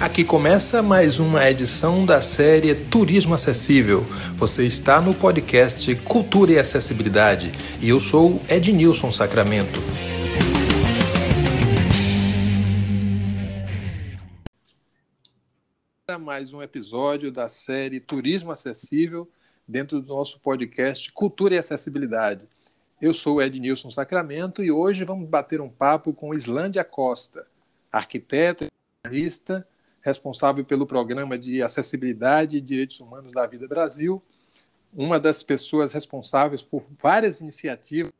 Aqui começa mais uma edição da série Turismo Acessível. Você está no podcast Cultura e Acessibilidade e eu sou Ednilson Sacramento. Mais um episódio da série Turismo Acessível dentro do nosso podcast Cultura e Acessibilidade. Eu sou Ednilson Sacramento e hoje vamos bater um papo com Islândia Costa, arquiteta e jornalista responsável pelo programa de acessibilidade e direitos humanos da Vida Brasil, uma das pessoas responsáveis por várias iniciativas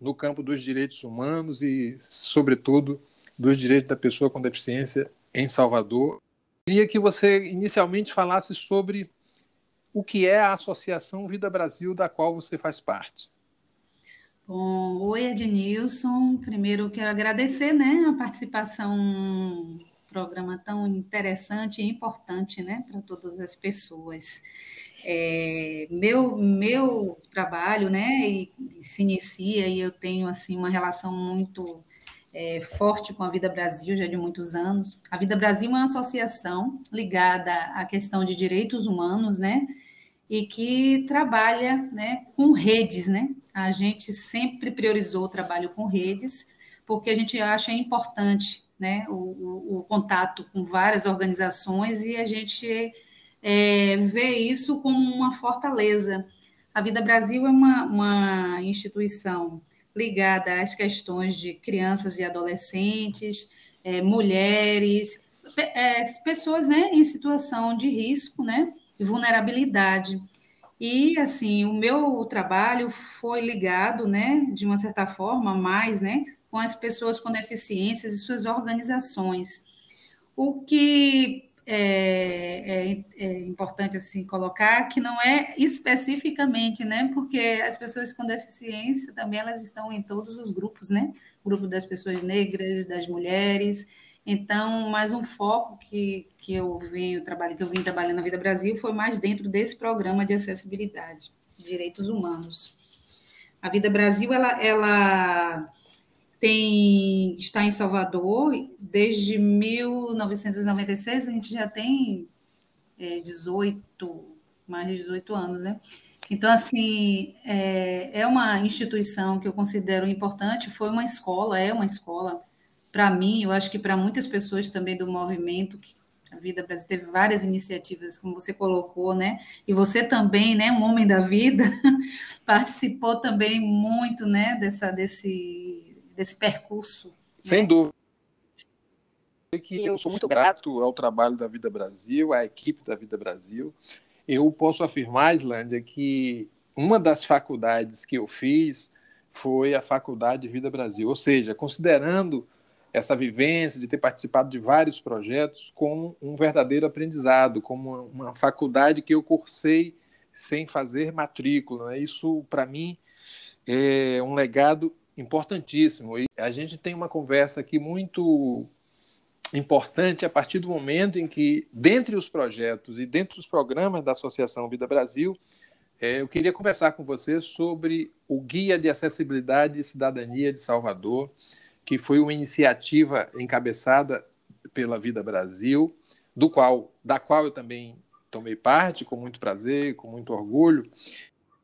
no campo dos direitos humanos e, sobretudo, dos direitos da pessoa com deficiência em Salvador. Queria que você inicialmente falasse sobre o que é a Associação Vida Brasil, da qual você faz parte. Bom, oi Ednilson. Primeiro quero agradecer né, a participação programa tão interessante e importante né, para todas as pessoas. É, meu, meu trabalho né, e, se inicia e eu tenho assim uma relação muito é, forte com a Vida Brasil já de muitos anos. A Vida Brasil é uma associação ligada à questão de direitos humanos, né? E que trabalha né, com redes, né? A gente sempre priorizou o trabalho com redes, porque a gente acha importante né, o, o, o contato com várias organizações e a gente é, vê isso como uma fortaleza. A Vida Brasil é uma, uma instituição ligada às questões de crianças e adolescentes, é, mulheres, é, pessoas né, em situação de risco né, e vulnerabilidade. E, assim, o meu trabalho foi ligado, né, de uma certa forma, mais, né, com as pessoas com deficiências e suas organizações. O que é, é, é, importante assim colocar que não é especificamente, né? Porque as pessoas com deficiência também elas estão em todos os grupos, né? Grupo das pessoas negras, das mulheres. Então, mais um foco que, que eu venho trabalho que eu vim trabalhando na Vida Brasil foi mais dentro desse programa de acessibilidade, direitos humanos. A Vida Brasil ela, ela tem, está em Salvador desde 1996, a gente já tem é, 18, mais de 18 anos, né? Então, assim, é, é uma instituição que eu considero importante, foi uma escola, é uma escola, para mim, eu acho que para muitas pessoas também do movimento, que a Vida Brasil teve várias iniciativas, como você colocou, né? E você também, né, um homem da vida, participou também muito, né, dessa, desse desse percurso. Sem né? dúvida. Que eu sou muito grato ao trabalho da Vida Brasil, à equipe da Vida Brasil. Eu posso afirmar, Islândia, que uma das faculdades que eu fiz foi a Faculdade Vida Brasil, ou seja, considerando essa vivência de ter participado de vários projetos como um verdadeiro aprendizado, como uma faculdade que eu cursei sem fazer matrícula. Né? Isso, para mim, é um legado importantíssimo. E a gente tem uma conversa aqui muito importante a partir do momento em que, dentre os projetos e dentre os programas da Associação Vida Brasil, é, eu queria conversar com você sobre o Guia de Acessibilidade e Cidadania de Salvador, que foi uma iniciativa encabeçada pela Vida Brasil, do qual, da qual eu também tomei parte com muito prazer, com muito orgulho.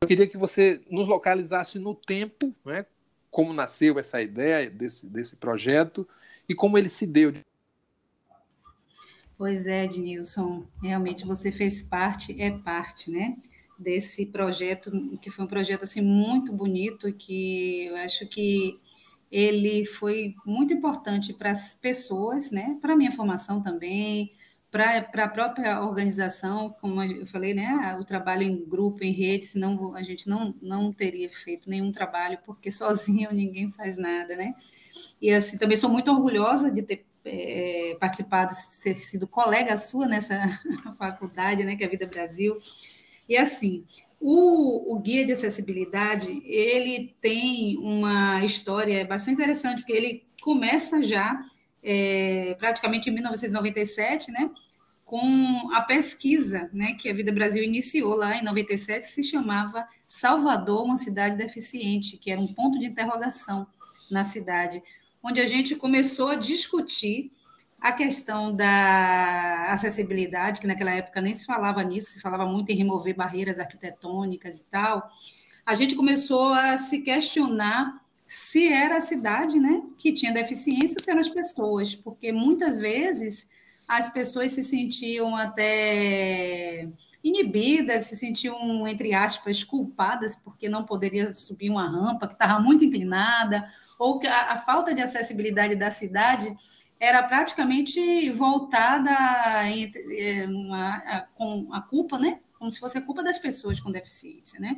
Eu queria que você nos localizasse no tempo, né, como nasceu essa ideia desse, desse projeto e como ele se deu. Pois é, Ednilson, realmente você fez parte, é parte, né, desse projeto, que foi um projeto, assim, muito bonito e que eu acho que ele foi muito importante para as pessoas, né, para a minha formação também, para a própria organização, como eu falei, né, o trabalho em grupo, em rede, senão a gente não, não teria feito nenhum trabalho, porque sozinho ninguém faz nada, né? E assim, também sou muito orgulhosa de ter é, participado, ser sido colega sua nessa faculdade, né, que é a Vida Brasil. E assim, o, o, guia de acessibilidade, ele tem uma história bastante interessante, porque ele começa já é, praticamente em 1997, né, com a pesquisa né, que a Vida Brasil iniciou lá em 97, que se chamava Salvador, uma cidade deficiente, que era um ponto de interrogação na cidade, onde a gente começou a discutir a questão da acessibilidade, que naquela época nem se falava nisso, se falava muito em remover barreiras arquitetônicas e tal, a gente começou a se questionar se era a cidade né, que tinha deficiência, se eram as pessoas, porque muitas vezes as pessoas se sentiam até inibidas, se sentiam, entre aspas, culpadas porque não poderia subir uma rampa que estava muito inclinada, ou que a, a falta de acessibilidade da cidade era praticamente voltada a, com a culpa, né? Como se fosse a culpa das pessoas com deficiência, né?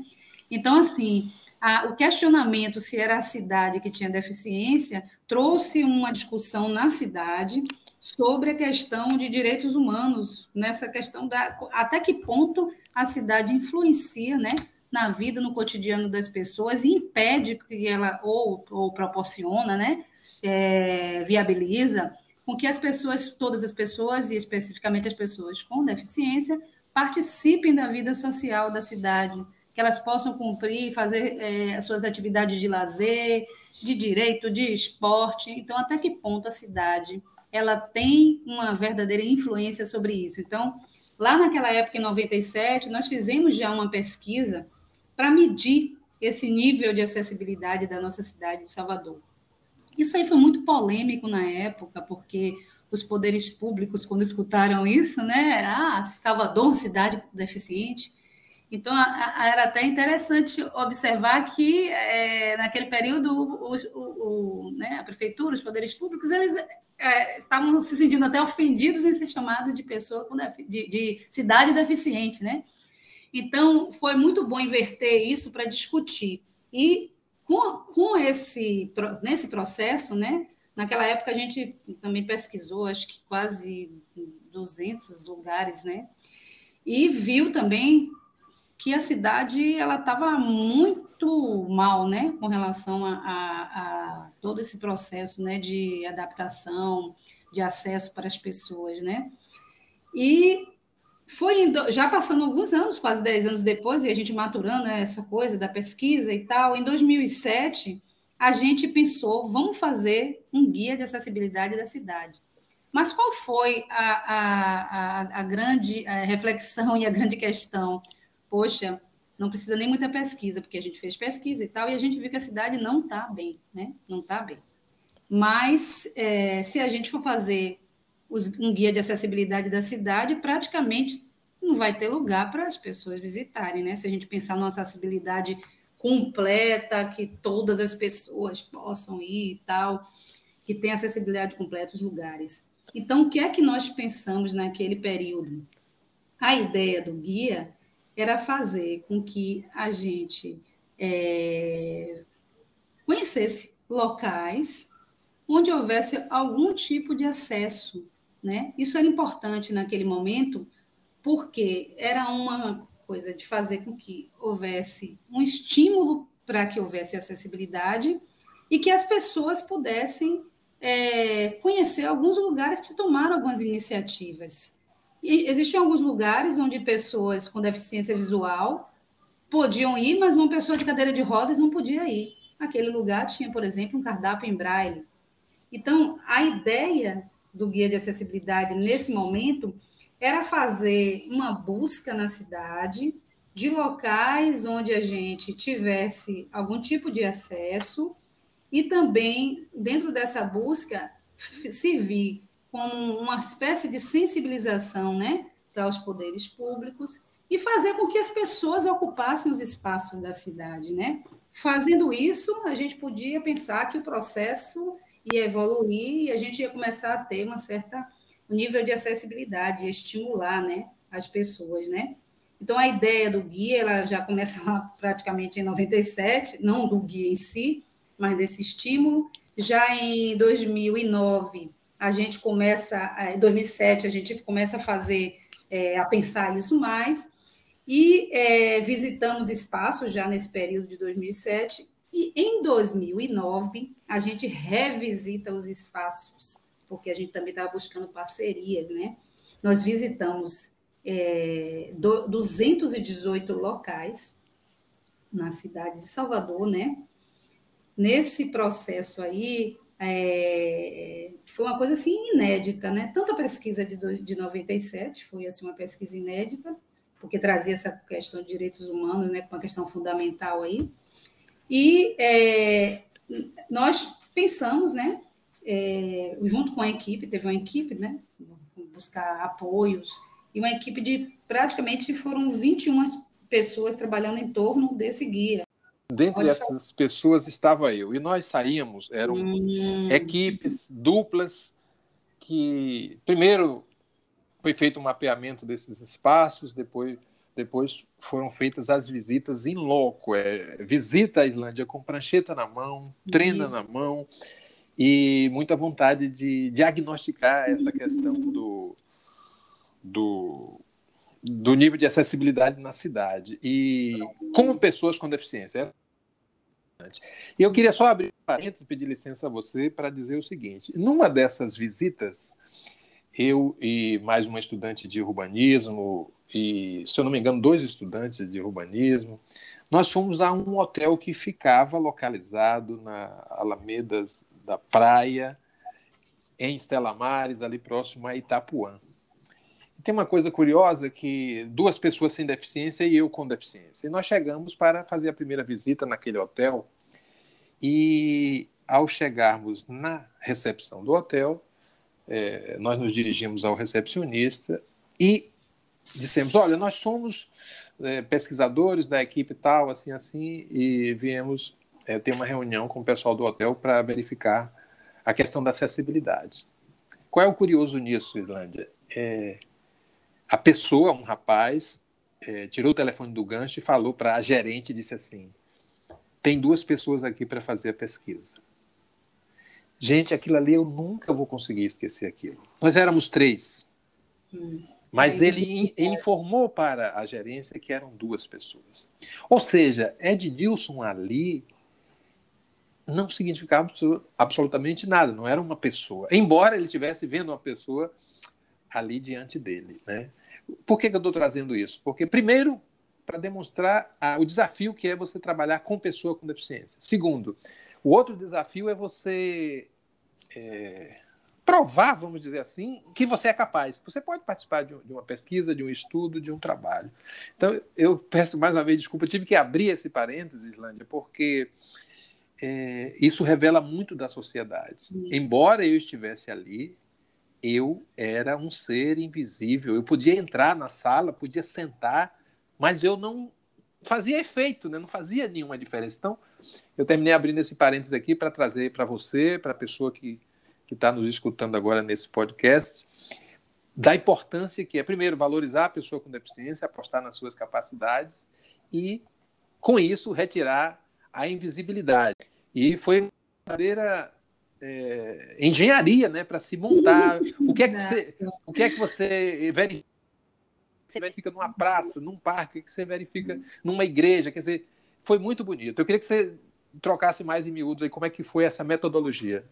Então, assim, a, o questionamento se era a cidade que tinha deficiência trouxe uma discussão na cidade sobre a questão de direitos humanos, nessa questão da até que ponto a cidade influencia, né, na vida, no cotidiano das pessoas e impede que ela ou, ou proporciona, né, é, viabiliza com que as pessoas, todas as pessoas e especificamente as pessoas com deficiência, participem da vida social da cidade, que elas possam cumprir, fazer é, as suas atividades de lazer, de direito, de esporte. Então, até que ponto a cidade ela tem uma verdadeira influência sobre isso. Então, lá naquela época, em 97, nós fizemos já uma pesquisa para medir esse nível de acessibilidade da nossa cidade de Salvador. Isso aí foi muito polêmico na época, porque os poderes públicos, quando escutaram isso, né? Ah, Salvador, cidade deficiente. Então, era até interessante observar que, é, naquele período, o, o, o, né, a prefeitura, os poderes públicos, eles é, estavam se sentindo até ofendidos em ser chamados de pessoa de, de cidade deficiente, né? Então, foi muito bom inverter isso para discutir. E com, com esse nesse processo, né? Naquela época a gente também pesquisou, acho que quase 200 lugares, né? E viu também que a cidade ela estava muito mal, né, com relação a, a, a, todo esse processo, né, de adaptação, de acesso para as pessoas, né? E foi indo, já passando alguns anos, quase 10 anos depois, e a gente maturando né, essa coisa da pesquisa e tal, em 2007 a gente pensou, vamos fazer um guia de acessibilidade da cidade. Mas qual foi a, a, a, a grande a reflexão e a grande questão? Poxa, não precisa nem muita pesquisa, porque a gente fez pesquisa e tal, e a gente viu que a cidade não está bem, né? Não está bem. Mas é, se a gente for fazer os, um guia de acessibilidade da cidade, praticamente não vai ter lugar para as pessoas visitarem, né? Se a gente pensar numa acessibilidade completa, que todas as pessoas possam ir e tal, que tem acessibilidade completa os lugares. Então, o que é que nós pensamos naquele período? A ideia do guia era fazer com que a gente é, conhecesse locais onde houvesse algum tipo de acesso. Né? Isso era importante naquele momento, porque era uma coisa de fazer com que houvesse um estímulo para que houvesse acessibilidade e que as pessoas pudessem é, conhecer alguns lugares que tomaram algumas iniciativas. E existiam alguns lugares onde pessoas com deficiência visual podiam ir, mas uma pessoa de cadeira de rodas não podia ir. Aquele lugar tinha, por exemplo, um cardápio em braille. Então, a ideia do guia de acessibilidade nesse momento era fazer uma busca na cidade de locais onde a gente tivesse algum tipo de acesso e também, dentro dessa busca, servir como uma espécie de sensibilização né, para os poderes públicos e fazer com que as pessoas ocupassem os espaços da cidade. Né? Fazendo isso, a gente podia pensar que o processo ia evoluir e a gente ia começar a ter uma certa nível de acessibilidade, estimular né, as pessoas. Né? Então, a ideia do guia ela já começa lá praticamente em 97, não do guia em si, mas desse estímulo. Já em 2009, a gente começa, em 2007, a gente começa a fazer, é, a pensar isso mais, e é, visitamos espaços já nesse período de 2007, e em 2009, a gente revisita os espaços, porque a gente também estava buscando parcerias, né? Nós visitamos é, 218 locais na cidade de Salvador, né? Nesse processo aí, É, foi uma coisa assim inédita, né? Tanto a pesquisa de, de 97 foi assim uma pesquisa inédita, porque trazia essa questão de direitos humanos, né, uma questão fundamental aí. E é, nós pensamos, né, é, junto com a equipe, teve uma equipe, né, buscar apoios, e uma equipe de praticamente foram 21 pessoas trabalhando em torno desse guia. Dentre essas pessoas estava eu. E nós saímos, eram hum. equipes duplas que, primeiro, foi feito um mapeamento desses espaços, depois, depois foram feitas as visitas em loco. É, visita à Islândia com prancheta na mão, trena Isso. na mão e muita vontade de diagnosticar essa questão do, do do nível de acessibilidade na cidade e como pessoas com deficiência. E eu queria só abrir um parênteses, pedir licença a você para dizer o seguinte: numa dessas visitas, eu e mais uma estudante de urbanismo e, se eu não me engano, dois estudantes de urbanismo, nós fomos a um hotel que ficava localizado na Alamedas da Praia, em Estela Mares, ali próximo a Itapuã. Tem uma coisa curiosa que duas pessoas sem deficiência e eu com deficiência. E nós chegamos para fazer a primeira visita naquele hotel e ao chegarmos na recepção do hotel, é, nós nos dirigimos ao recepcionista e dissemos: Olha, nós somos é, pesquisadores da equipe tal, assim, assim, e viemos é, ter uma reunião com o pessoal do hotel para verificar a questão da acessibilidade. Qual é o curioso nisso, Islândia? É, a pessoa, um rapaz, é, tirou o telefone do gancho e falou para a gerente e disse assim: tem duas pessoas aqui para fazer a pesquisa. Gente, aquilo ali eu nunca vou conseguir esquecer aquilo. Nós éramos três. Hum. Mas ele, ele, informou para a gerência que eram duas pessoas. Ou seja, Ed Nilson ali não significava absolutamente nada, não era uma pessoa. Embora ele estivesse vendo uma pessoa ali diante dele. Né? Por que, que eu estou trazendo isso? Porque, primeiro, para demonstrar a, o desafio que é você trabalhar com pessoa com deficiência. Segundo, o outro desafio é você é, provar, vamos dizer assim, que você é capaz. Você pode participar de, de, uma pesquisa, de um estudo, de um trabalho. Então, eu peço mais uma vez desculpa, tive que abrir esse parênteses, Islândia, porque é, isso revela muito da sociedade. Isso. Embora eu estivesse ali, eu era um ser invisível. Eu podia entrar na sala, podia sentar, mas eu não fazia efeito, né? não fazia nenhuma diferença. Então, eu terminei abrindo esse parênteses aqui para trazer para você, para a pessoa que está nos escutando agora nesse podcast, da importância que é, primeiro, valorizar a pessoa com deficiência, apostar nas suas capacidades e, com isso, retirar a invisibilidade. E foi uma verdadeira é, engenharia né, para se montar. O que é que você, o que é que você verifica? Você verifica numa praça, num parque, o que você verifica numa igreja. Quer dizer, foi muito bonito. Eu queria que você trocasse mais em miúdos aí como é que foi essa metodologia.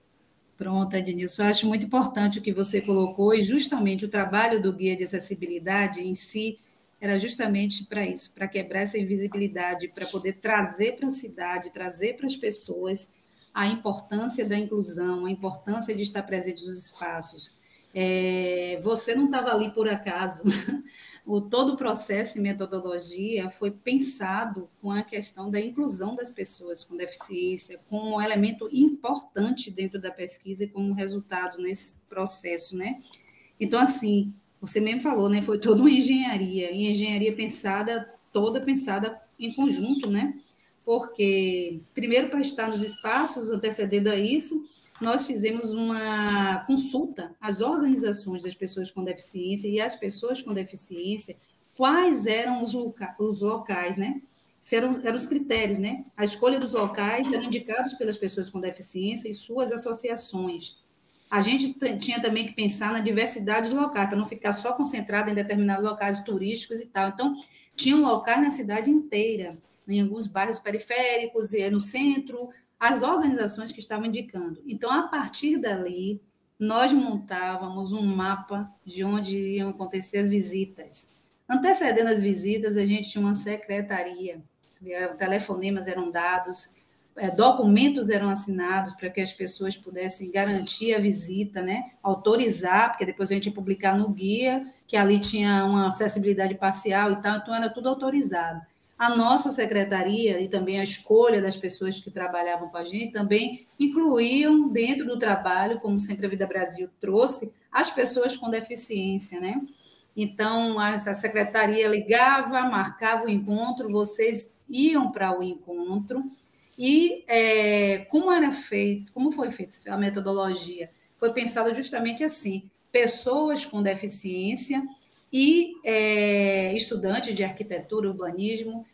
Pronto, Ednilson. Eu acho muito importante o que você colocou, e justamente o trabalho do guia de acessibilidade em si era justamente para isso, para quebrar essa invisibilidade, para poder trazer para a cidade, trazer para as pessoas a importância da inclusão, a importância de estar presente nos espaços. É, você não estava ali por acaso. o, todo o processo e metodologia foi pensado com a questão da inclusão das pessoas com deficiência, como um elemento importante dentro da pesquisa e como resultado nesse processo, né? Então, assim, você mesmo falou, né? Foi toda uma engenharia, e engenharia pensada, toda pensada em conjunto, né? Porque, primeiro, para estar nos espaços antecedendo a isso, nós fizemos uma consulta às organizações das pessoas com deficiência e às pessoas com deficiência, quais eram os, loca os locais, né? Eram, eram os critérios, né? A escolha dos locais eram indicados pelas pessoas com deficiência e suas associações. A gente tinha também que pensar na diversidade dos locais, para não ficar só concentrado em determinados locais turísticos e tal. Então, tinha um local na cidade inteira em alguns bairros periféricos, e no centro, as organizações que estavam indicando. Então, a partir dali, nós montávamos um mapa de onde iam acontecer as visitas. Antecedendo as visitas, a gente tinha uma secretaria, telefonemas eram dados, é, documentos eram assinados para que as pessoas pudessem garantir a visita, né? autorizar, porque depois a gente ia publicar no guia que ali tinha uma acessibilidade parcial e tal, então era tudo autorizado. A nossa secretaria e também a escolha das pessoas que trabalhavam com a gente também incluíam dentro do trabalho, como sempre a Vida Brasil trouxe, as pessoas com deficiência, né? Então, essa secretaria ligava, marcava o encontro, vocês iam para o encontro, e é, como era feito, como foi feita a metodologia? Foi pensada justamente assim: pessoas com deficiência e é, de arquitetura e urbanismo.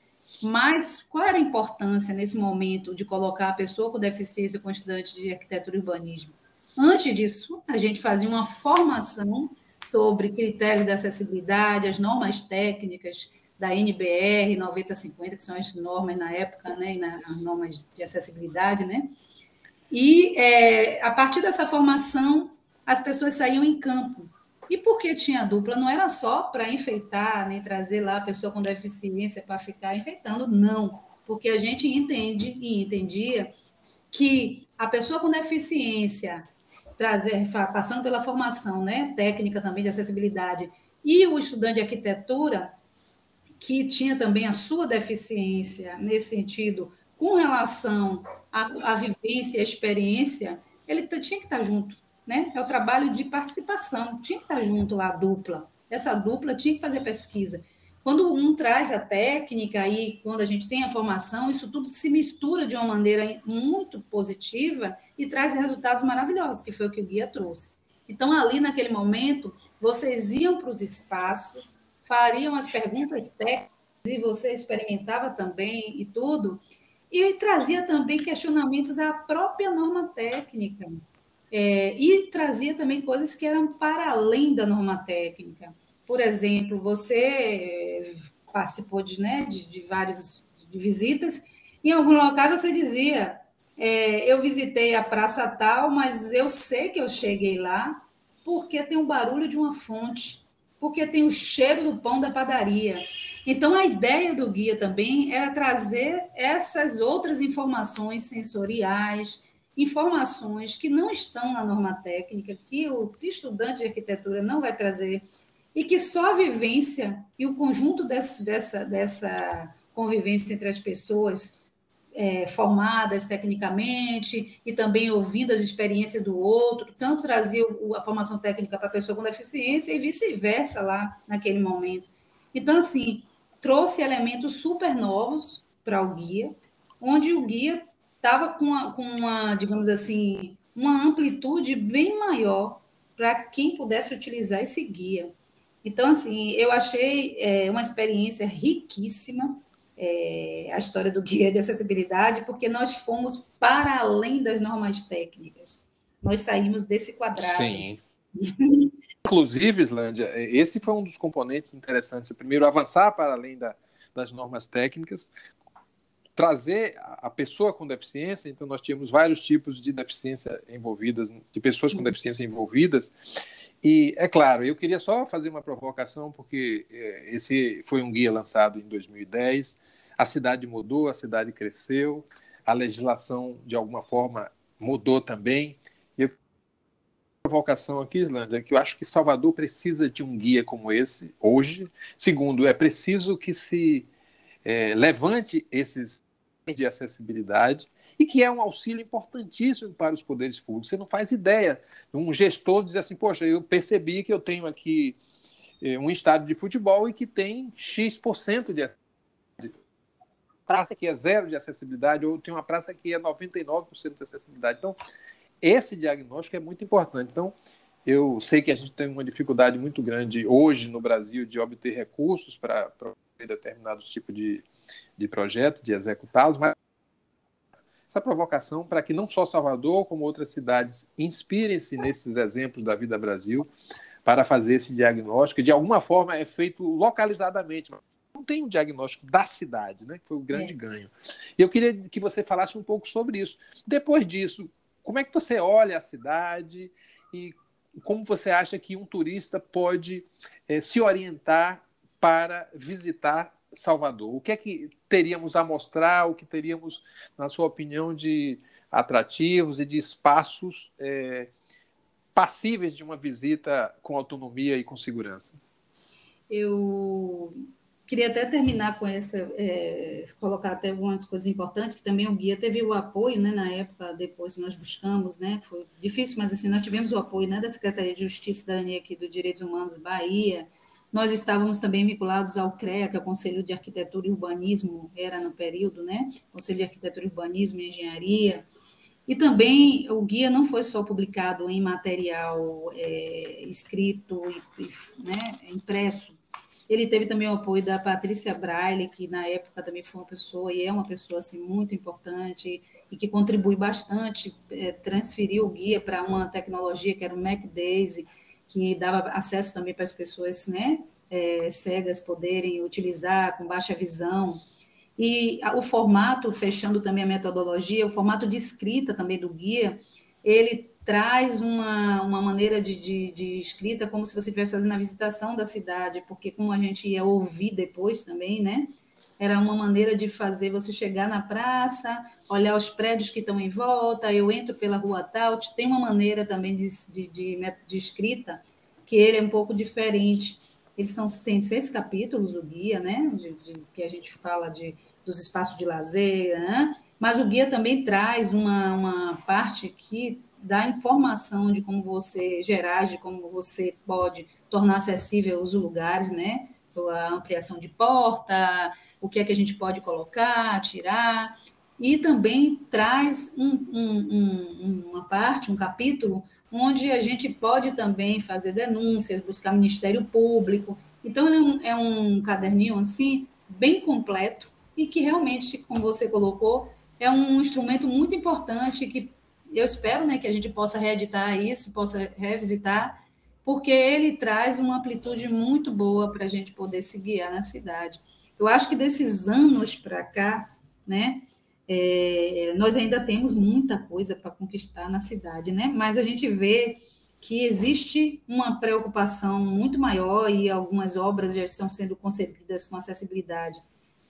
Mas qual era a importância nesse momento de colocar a pessoa com deficiência com estudante de arquitetura e urbanismo? Antes disso, a gente fazia uma formação sobre critérios de acessibilidade, as normas técnicas, da NBR 9050, que são as normas na época, né, na, as normas de acessibilidade, né? E é, a partir dessa formação, as pessoas saíam em campo. E por que tinha dupla? Não era só para enfeitar, nem trazer lá a pessoa com deficiência para ficar enfeitando, não. Porque a gente entende e entendia que a pessoa com deficiência, trazer, passando pela formação né, técnica também de acessibilidade, e o estudante de arquitetura, que tinha também a sua deficiência nesse sentido, com relação à, à vivência à experiência, ele tinha que estar junto. Né? É o trabalho de participação, tinha que estar junto lá, a dupla. Essa dupla tinha que fazer pesquisa. Quando um traz a técnica e quando a gente tem a formação, isso tudo se mistura de uma maneira muito positiva e traz resultados maravilhosos, que foi o que o guia trouxe. Então, ali naquele momento, vocês iam para os espaços, fariam as perguntas técnicas e você experimentava também e tudo, e trazia também questionamentos à própria norma técnica. É, e trazia também coisas que eram para além da norma técnica. Por exemplo, você participou de, né, de, de várias visitas, em algum local você dizia: é, eu visitei a praça tal, mas eu sei que eu cheguei lá porque tem um barulho de uma fonte porque tem o cheiro do pão da padaria. Então, a ideia do guia também era trazer essas outras informações sensoriais, informações que não estão na norma técnica, que o estudante de arquitetura não vai trazer, e que só a vivência e o conjunto dessa, dessa, dessa convivência entre as pessoas é, formadas tecnicamente e também ouvindo as experiências do outro, tanto trazia a formação técnica para a pessoa com deficiência e vice-versa lá naquele momento. Então, assim, trouxe elementos super novos para o guia, onde o guia estava com, uma, com uma, digamos assim, uma amplitude bem maior para quem pudesse utilizar esse guia. Então, assim, eu achei é, uma experiência riquíssima, é, a história do guia de acessibilidade, porque nós fomos para além das normas técnicas. Nós saímos desse quadrado. Sim. Inclusive, Islândia, esse foi um dos componentes interessantes. Primeiro, avançar para além da, das normas técnicas, trazer a pessoa com deficiência. Então, nós tínhamos vários tipos de deficiência envolvidas, de pessoas com deficiência envolvidas. E, é claro, eu queria só fazer uma provocação, porque é, esse foi um guia lançado em 2010 a cidade mudou, a cidade cresceu, a legislação, de alguma forma, mudou também. E a provocação aqui, Islândia, é que eu acho que Salvador precisa de um guia como esse hoje. Segundo, é preciso que se é, levante esses de acessibilidade e que é um auxílio importantíssimo para os poderes públicos. Você não faz ideia. Um gestor diz assim, poxa, eu percebi que eu tenho aqui é, um estádio de futebol e que tem X% de acessibilidade praça que é zero de acessibilidade, ou tem uma praça que é 99% de acessibilidade. Então, esse diagnóstico é muito importante. Então, eu sei que a gente tem uma dificuldade muito grande hoje no Brasil de obter recursos para determinados tipos de, de projeto, de executá-los, mas essa provocação para que não só Salvador, como outras cidades inspirem-se nesses exemplos da Vida Brasil para fazer esse diagnóstico, de alguma forma é feito localizadamente, não tem um diagnóstico da cidade, né? Que foi o grande é. ganho. E eu queria que você falasse um pouco sobre isso. Depois disso, como é que você olha a cidade e como você acha que um turista pode é, se orientar para visitar Salvador? O que é que teríamos a mostrar, o que teríamos, na sua opinião, de atrativos e de espaços é, passíveis de uma visita com autonomia e com segurança? Eu queria até terminar com essa, é, colocar até algumas coisas importantes, que também o guia teve o apoio, né, na época, depois nós buscamos, né, foi difícil, mas assim, nós tivemos o apoio, né, da Secretaria de Justiça e Cidadania aqui do Direitos Humanos Bahia, nós estávamos também vinculados ao CREA, que é o Conselho de Arquitetura e Urbanismo, era no período, né, Conselho de Arquitetura e Urbanismo e Engenharia, e também o guia não foi só publicado em material é, escrito e né, impresso, ele teve também o apoio da Patrícia Braille, que na época também foi uma pessoa e é uma pessoa assim muito importante e que contribui bastante, é, transferiu o guia para uma tecnologia que era o MacDaisy, que dava acesso também para as pessoas né, é, cegas poderem utilizar com baixa visão. E o formato, fechando também a metodologia, o formato de escrita também do guia, ele traz uma, uma maneira de, de, de, escrita como se você estivesse fazendo a visitação da cidade, porque como a gente ia ouvir depois também, né? Era uma maneira de fazer você chegar na praça, olhar os prédios que estão em volta, eu entro pela rua tal, tem uma maneira também de, de, de, de escrita que ele é um pouco diferente. Eles são, tem seis capítulos, o guia, né? De, de, que a gente fala de, dos espaços de lazer, né? mas o guia também traz uma, uma parte que da informação de como você gerar, de como você pode tornar acessível os lugares, né? A ampliação de porta, o que é que a gente pode colocar, tirar, e também traz um, um, um, uma parte, um capítulo, onde a gente pode também fazer denúncias, buscar Ministério Público. Então, é um, é um caderninho assim, bem completo, e que realmente, como você colocou, é um instrumento muito importante que eu espero né, que a gente possa reeditar isso, possa revisitar, porque ele traz uma amplitude muito boa para a gente poder se guiar na cidade. Eu acho que desses anos para cá, né, é, nós ainda temos muita coisa para conquistar na cidade, né? Mas a gente vê que existe uma preocupação muito maior e algumas obras já estão sendo concebidas com acessibilidade.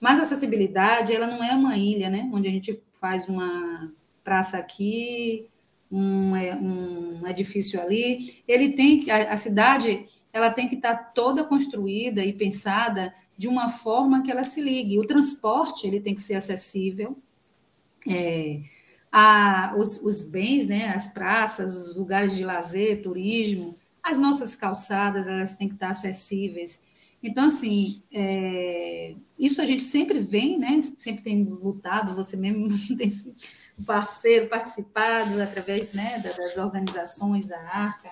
Mas a acessibilidade, ela não é uma ilha, né? Onde a gente faz uma praça aqui, um, é, um edifício ali. Ele tem que a, a cidade ela tem que estar toda construída e pensada de uma forma que ela se ligue. O transporte ele tem que ser acessível. É, a, os, os bens, né, as praças, os lugares de lazer, turismo, as nossas calçadas, elas têm que estar acessíveis. Então, assim, é, isso a gente sempre vem, né? Sempre tem lutado, você mesmo tem parceiro participado através né, das organizações da ARCA.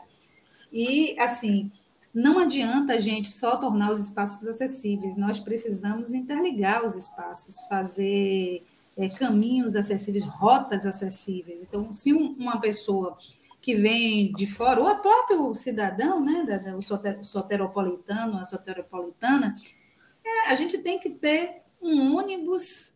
E, assim, não adianta a gente só tornar os espaços acessíveis, nós precisamos interligar os espaços, fazer é, caminhos acessíveis, rotas acessíveis. Então, se um, uma pessoa que vem de fora, ou o próprio cidadão, né, da, da, o soteropolitano, a soteropolitana, é, a gente tem que ter um ônibus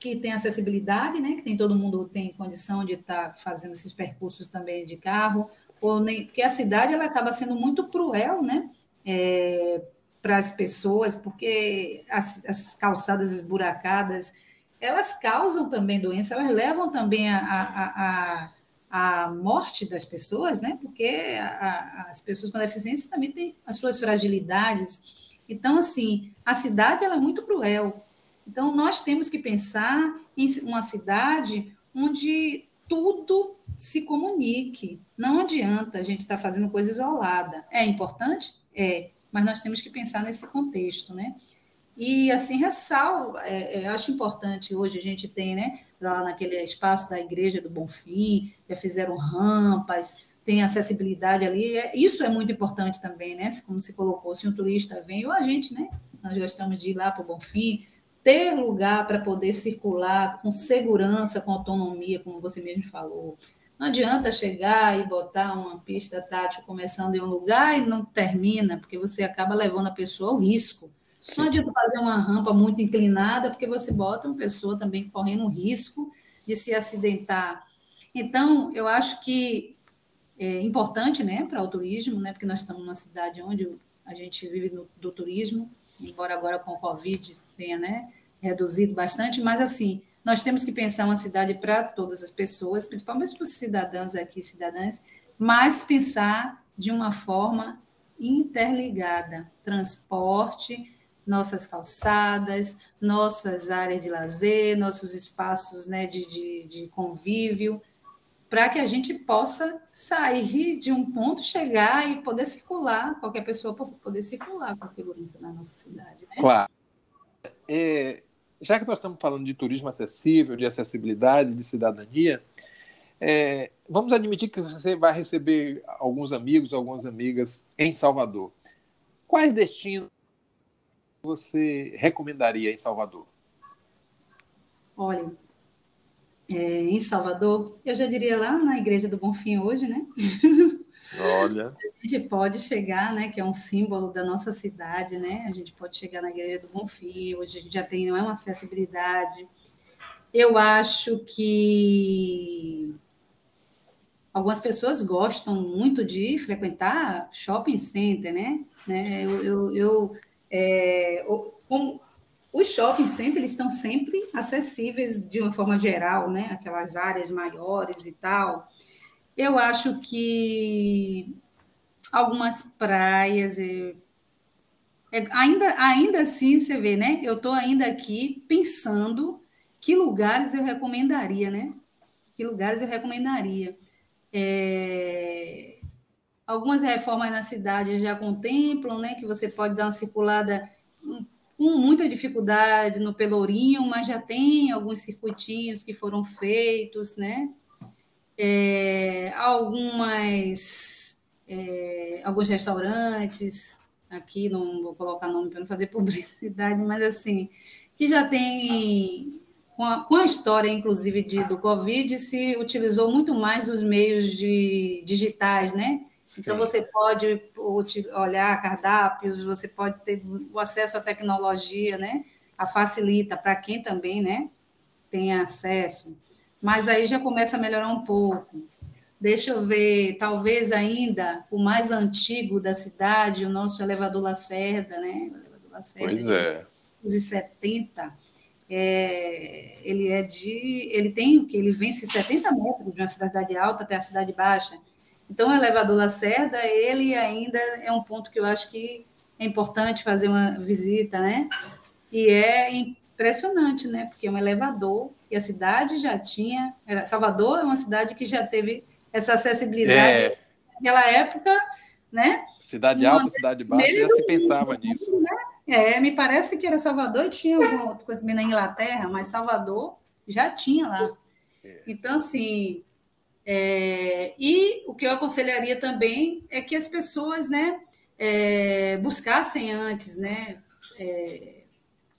que tem acessibilidade, né, que tem todo mundo tem condição de estar tá fazendo esses percursos também de carro, ou nem, porque a cidade ela acaba sendo muito cruel, né, é, para as pessoas, porque as, as calçadas esburacadas, elas causam também doença, elas levam também a, a, a a morte das pessoas, né? Porque a, as pessoas com deficiência também têm as suas fragilidades. Então, assim, a cidade ela é muito cruel. Então, nós temos que pensar em uma cidade onde tudo se comunique. Não adianta a gente estar tá fazendo coisa isolada. É importante? É, mas nós temos que pensar nesse contexto, né? E, assim, ressalvo, é, é, acho importante hoje a gente tem, né, lá naquele espaço da Igreja do Bonfim, já fizeram rampas, tem acessibilidade ali, é, isso é muito importante também, né, como se colocou, se um turista vem, ou a gente, né, nós gostamos de ir lá para o Bonfim, ter lugar para poder circular com segurança, com autonomia, como você mesmo falou. Não adianta chegar e botar uma pista tátil começando em um lugar e não termina, porque você acaba levando a pessoa ao risco. Sim. Não adianta fazer uma rampa muito inclinada, porque você bota uma pessoa também correndo risco de se acidentar. Então, eu acho que é importante né, para o turismo, né, porque nós estamos numa cidade onde a gente vive no, do turismo, embora agora com o Covid tenha né, reduzido bastante, mas assim, nós temos que pensar uma cidade para todas as pessoas, principalmente para os cidadãos aqui, cidadãs, mas pensar de uma forma interligada, transporte, nossas calçadas, nossas áreas de lazer, nossos espaços né, de, de, de convívio, para que a gente possa sair de um ponto, chegar e poder circular, qualquer pessoa possa poder circular com segurança na nossa cidade. Né? Claro. É, já que nós estamos falando de turismo acessível, de acessibilidade, de cidadania, é, vamos admitir que você vai receber alguns amigos, algumas amigas em Salvador. Quais destinos você recomendaria em Salvador? Olha, é, em Salvador, eu já diria lá na Igreja do Bonfim hoje, né? Olha. A gente pode chegar, né? Que é um símbolo da nossa cidade, né? A gente pode chegar na Igreja do Bonfim, hoje a gente já tem é uma acessibilidade. Eu acho que algumas pessoas gostam muito de frequentar shopping center, né? né? Eu, eu, eu é, como os shopping centers eles estão sempre acessíveis de uma forma geral, né? Aquelas áreas maiores e tal. Eu acho que algumas praias é, ainda ainda assim você vê, né? Eu estou ainda aqui pensando que lugares eu recomendaria, né? Que lugares eu recomendaria. É, algumas reformas na cidade já contemplam né, que você pode dar uma circulada com muita dificuldade no Pelourinho, mas já tem alguns circuitinhos que foram feitos, né? É, algumas, é, alguns restaurantes, aqui não vou colocar nome para não fazer publicidade, mas assim, que já tem com a, com a história, inclusive, de, do Covid, se utilizou muito mais os meios de, digitais, né? Sim. Então, você pode olhar cardápios, você pode ter o acesso à tecnologia, né? A facilita para quem também, né? Tem acesso. Mas aí já começa a melhorar um pouco. Deixa eu ver, talvez ainda o mais antigo da cidade, o nosso elevador Lacerda, né? O elevador Lacerda, pois é. Dos 70 é, ele é de. Ele tem que ele vence 70 metros de uma cidade alta até a cidade baixa. Então, o elevador Lacerda, ele ainda é um ponto que eu acho que é importante fazer uma visita, né? E é impressionante, né? Porque é um elevador e a cidade já tinha. Salvador é uma cidade que já teve essa acessibilidade é. naquela época, né? Cidade alta, cidade baixa, já se pensava mundo, nisso. Né? É, me parece que era Salvador e tinha alguma outra coisa na Inglaterra, mas Salvador já tinha lá. É. Então, assim, é, e o que eu aconselharia também é que as pessoas, né, é, buscassem antes, né, é,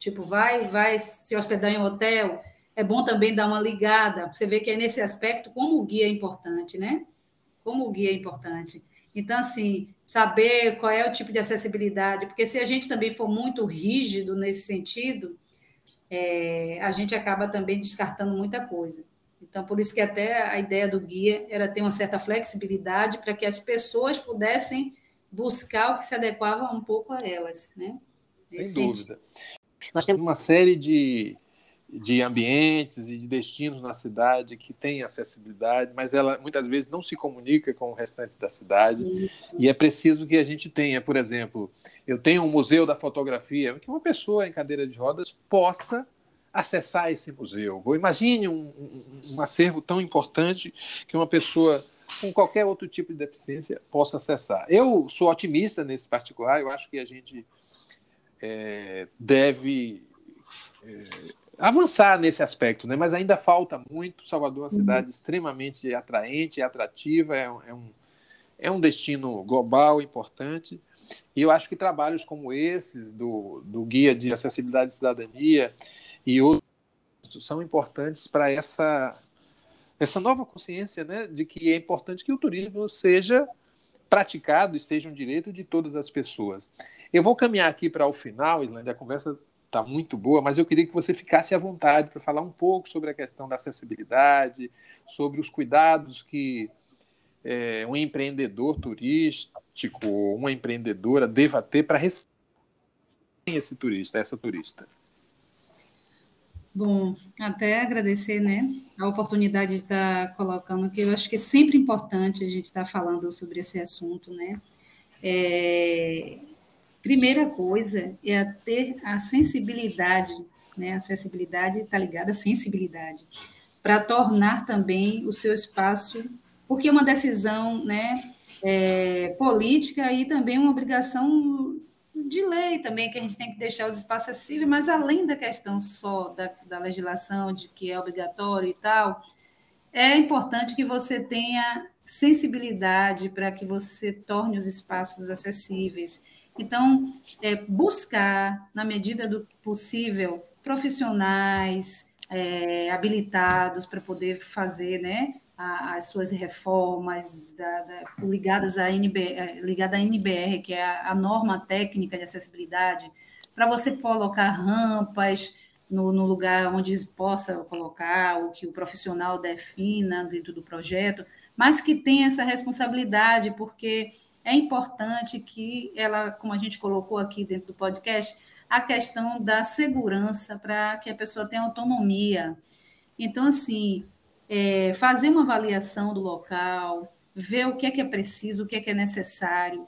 tipo, vai, vai se hospedar em um hotel, é bom também dar uma ligada, você vê que é nesse aspecto como o guia é importante, né? Como o guia é importante. Então, assim, saber qual é o tipo de acessibilidade, porque se a gente também for muito rígido nesse sentido, é, a gente acaba também descartando muita coisa. Então, por isso que até a ideia do guia era ter uma certa flexibilidade para que as pessoas pudessem buscar o que se adequava um pouco a elas, né? Sem dúvida. Nós temos uma série de de ambientes e de destinos na cidade que tem acessibilidade, mas ela muitas vezes não se comunica com o restante da cidade. Isso. E é preciso que a gente tenha, por exemplo, eu tenho um museu da fotografia, que uma pessoa em cadeira de rodas possa acessar esse museu. Imagine um, um, um acervo tão importante que uma pessoa com qualquer outro tipo de deficiência possa acessar. Eu sou otimista nesse particular, eu acho que a gente é, deve é, avançar nesse aspecto, né? mas ainda falta muito. Salvador é uma uhum. cidade uhum. extremamente atraente, atrativa, é um, é, um, é um destino global importante. E eu acho que trabalhos como esses, do, do Guia de Acessibilidade e Cidadania e outros, são importantes para essa, essa nova consciência né, de que é importante que o turismo seja praticado e seja um direito de todas as pessoas. Eu vou caminhar aqui para o final, Islândia, a conversa está muito boa, mas eu queria que você ficasse à vontade para falar um pouco sobre a questão da acessibilidade, sobre os cuidados que é, um empreendedor turístico, uma empreendedora deva ter para receber esse turista, essa turista. Bom, até agradecer, né, a oportunidade de estar colocando, que eu acho que é sempre importante a gente estar falando sobre esse assunto, né. É, primeira coisa é ter a sensibilidade, né, acessibilidade está ligada à sensibilidade, para tornar também o seu espaço, porque é uma decisão, né, é, política e também uma obrigação de lei também, que a gente tem que deixar os espaços acessíveis, mas além da questão só da, da legislação, de que é obrigatório e tal, é importante que você tenha sensibilidade para que você torne os espaços acessíveis. Então, é, buscar, na medida do possível, profissionais é, habilitados para poder fazer né, as suas reformas da, da, ligadas à NBR, é, ligada à NBR, que é a, a norma técnica de acessibilidade, para você colocar rampas no, no, lugar onde possa colocar, o que o profissional defina dentro do projeto, mas que tenha essa responsabilidade, porque é importante que ela, como a gente colocou aqui dentro do podcast, a questão da segurança para que a pessoa tenha autonomia. Então, assim, é, fazer uma avaliação do local, ver o que é que é preciso, o que é que é necessário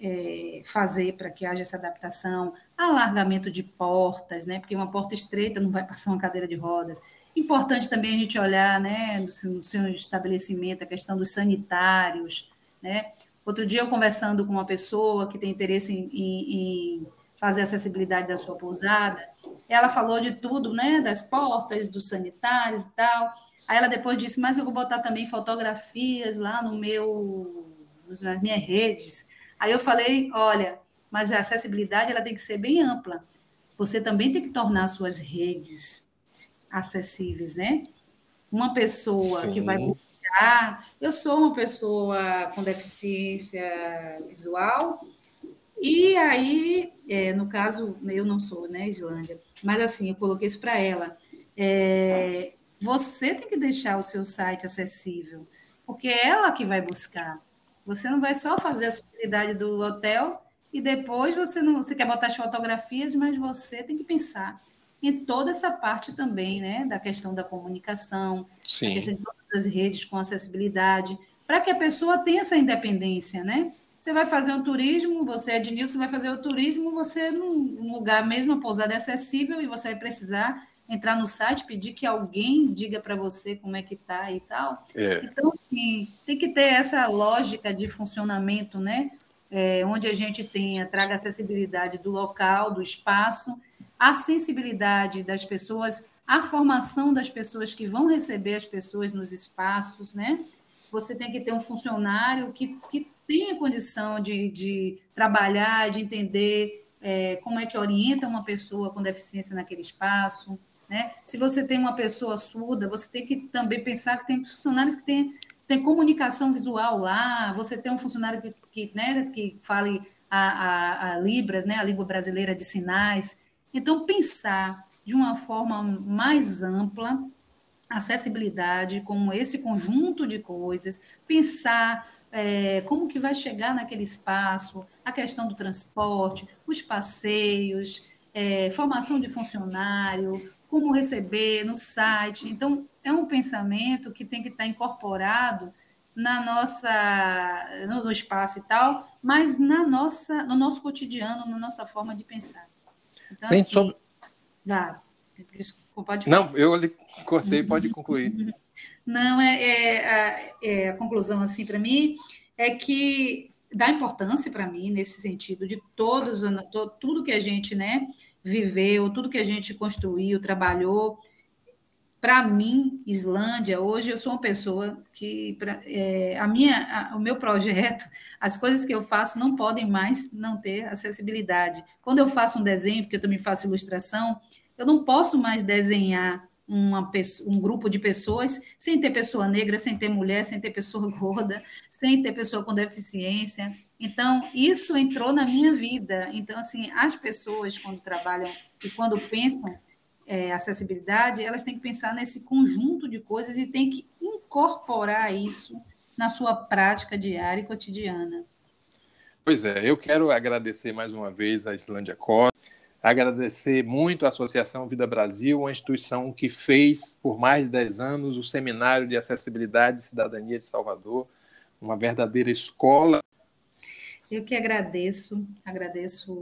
é, fazer para que haja essa adaptação, alargamento de portas, né? Porque uma porta estreita não vai passar uma cadeira de rodas. Importante também a gente olhar, né, no seu, estabelecimento, a questão dos sanitários, né? Outro dia eu conversando com uma pessoa que tem interesse em, em, em fazer acessibilidade da sua pousada, ela falou de tudo, né, das portas, dos sanitários e tal. Aí ela depois disse, mas eu vou botar também fotografias lá no meu, nas minhas redes. Aí eu falei, olha, mas a acessibilidade ela tem que ser bem ampla. Você também tem que tornar suas redes acessíveis, né? Uma pessoa Sim. que vai buscar, eu sou uma pessoa com deficiência visual, e aí, é, no caso, eu não sou, né, Islândia, mas assim, eu coloquei isso para ela. É, você tem que deixar o seu site acessível, porque é ela que vai buscar. Você não vai só fazer a acessibilidade do hotel e depois você não você quer botar as fotografias, mas você tem que pensar em toda essa parte também, né, da questão da comunicação, Sim. questão de todas as redes com acessibilidade, para que a pessoa tenha essa independência, né? Você vai fazer um turismo, você é de Nilson, vai fazer o turismo, você num lugar mesmo, a pousada é acessível e você vai precisar entrar no site, pedir que alguém diga para você como é que tá e tal. É. Então, assim, tem que ter essa lógica de funcionamento, né? É, onde a gente tenha, traga acessibilidade do local, do espaço, a sensibilidade das pessoas, a formação das pessoas que vão receber as pessoas nos espaços, né? Você tem que ter um funcionário que, que tenha condição de, de trabalhar, de entender é, como é que orienta uma pessoa com deficiência naquele espaço, né? Se você tem uma pessoa surda, você tem que também pensar que tem funcionários que têm, têm comunicação visual lá, você tem um funcionário que, que, né, que fale a, a, a Libras, né, a língua brasileira de sinais. Então, pensar de uma forma mais ampla acessibilidade como esse conjunto de coisas, pensar é, como que vai chegar naquele espaço, a questão do transporte, os passeios, é, formação de funcionário, como receber no site. Então, é um pensamento que tem que estar incorporado na nossa no, espaço e tal, mas na nossa no nosso cotidiano, na nossa forma de pensar. Então, Sem assim, sobre... Vá, pode falar. Não, eu lhe cortei, pode concluir. Não, é, é, a, é a conclusão assim para mim é que dá importância para mim nesse sentido de todos tudo que a gente né viveu, tudo que a gente construiu, trabalhou. Para mim, Islândia, hoje eu sou uma pessoa que pra, é, a minha, a, o meu projeto, as coisas que eu faço não podem mais não ter acessibilidade. Quando eu faço um desenho, porque eu também faço ilustração, eu não posso mais desenhar uma, um grupo de pessoas sem ter pessoa negra, sem ter mulher, sem ter pessoa gorda, sem ter pessoa com deficiência. Então, isso entrou na minha vida. Então, assim, as pessoas, quando trabalham e quando pensam é, acessibilidade, elas têm que pensar nesse conjunto de coisas e têm que incorporar isso na sua prática diária e cotidiana. Pois é, eu quero agradecer mais uma vez a Islândia Costa agradecer muito a Associação Vida Brasil, uma instituição que fez por mais de 10 anos o Seminário de Acessibilidade e Cidadania de Salvador, uma verdadeira escola. Eu que agradeço, agradeço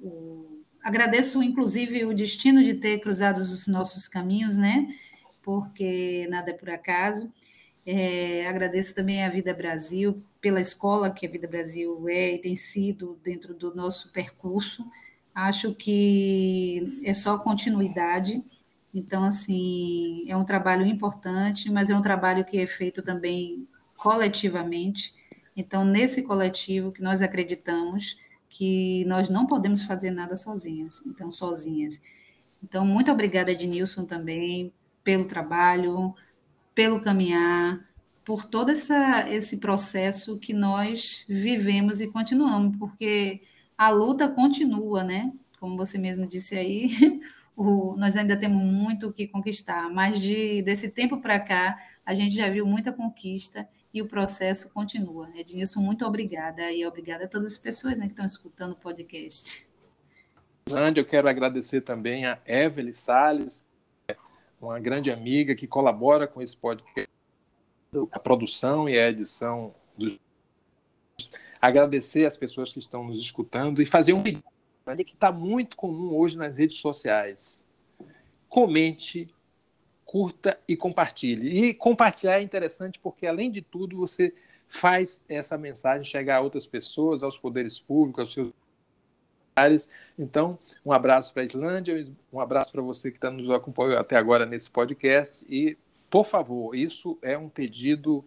o, agradeço inclusive o destino de ter cruzado os nossos caminhos, né? Porque nada é por acaso. É, agradeço também a Vida Brasil pela escola que a Vida Brasil é e tem sido dentro do nosso percurso Acho que é só continuidade. Então, assim, é um trabalho importante, mas é um trabalho que é feito também coletivamente. Então, nesse coletivo que nós acreditamos que nós não podemos fazer nada sozinhas, então sozinhas. Então, muito obrigada, Ednilson, também, pelo trabalho, pelo caminhar, por todo essa, esse processo que nós vivemos e continuamos, porque a luta continua, né? Como você mesmo disse aí, o, nós ainda temos muito o que conquistar, mas de, desse tempo para cá, a gente já viu muita conquista e o processo continua. Ednilson, muito obrigada e obrigada a todas as pessoas né, que estão escutando o podcast. Eu quero agradecer também a Evelyn Salles, uma grande amiga que colabora com esse podcast, a produção e a edição dos agradecer as pessoas que estão nos escutando e fazer um pedido que está muito comum hoje nas redes sociais. Comente, curta e compartilhe. E compartilhar é interessante porque, além de tudo, você faz essa mensagem chegar a outras pessoas, aos poderes públicos, aos seus então, um abraço para a Islândia, um abraço para você que está nos acompanhando até agora nesse podcast. E, por favor, isso é um pedido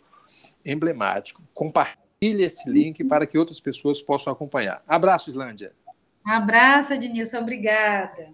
emblemático. Compartilhe esse link para que outras pessoas possam acompanhar. Abraço, Islândia. Abraço, Ednilson. Obrigada.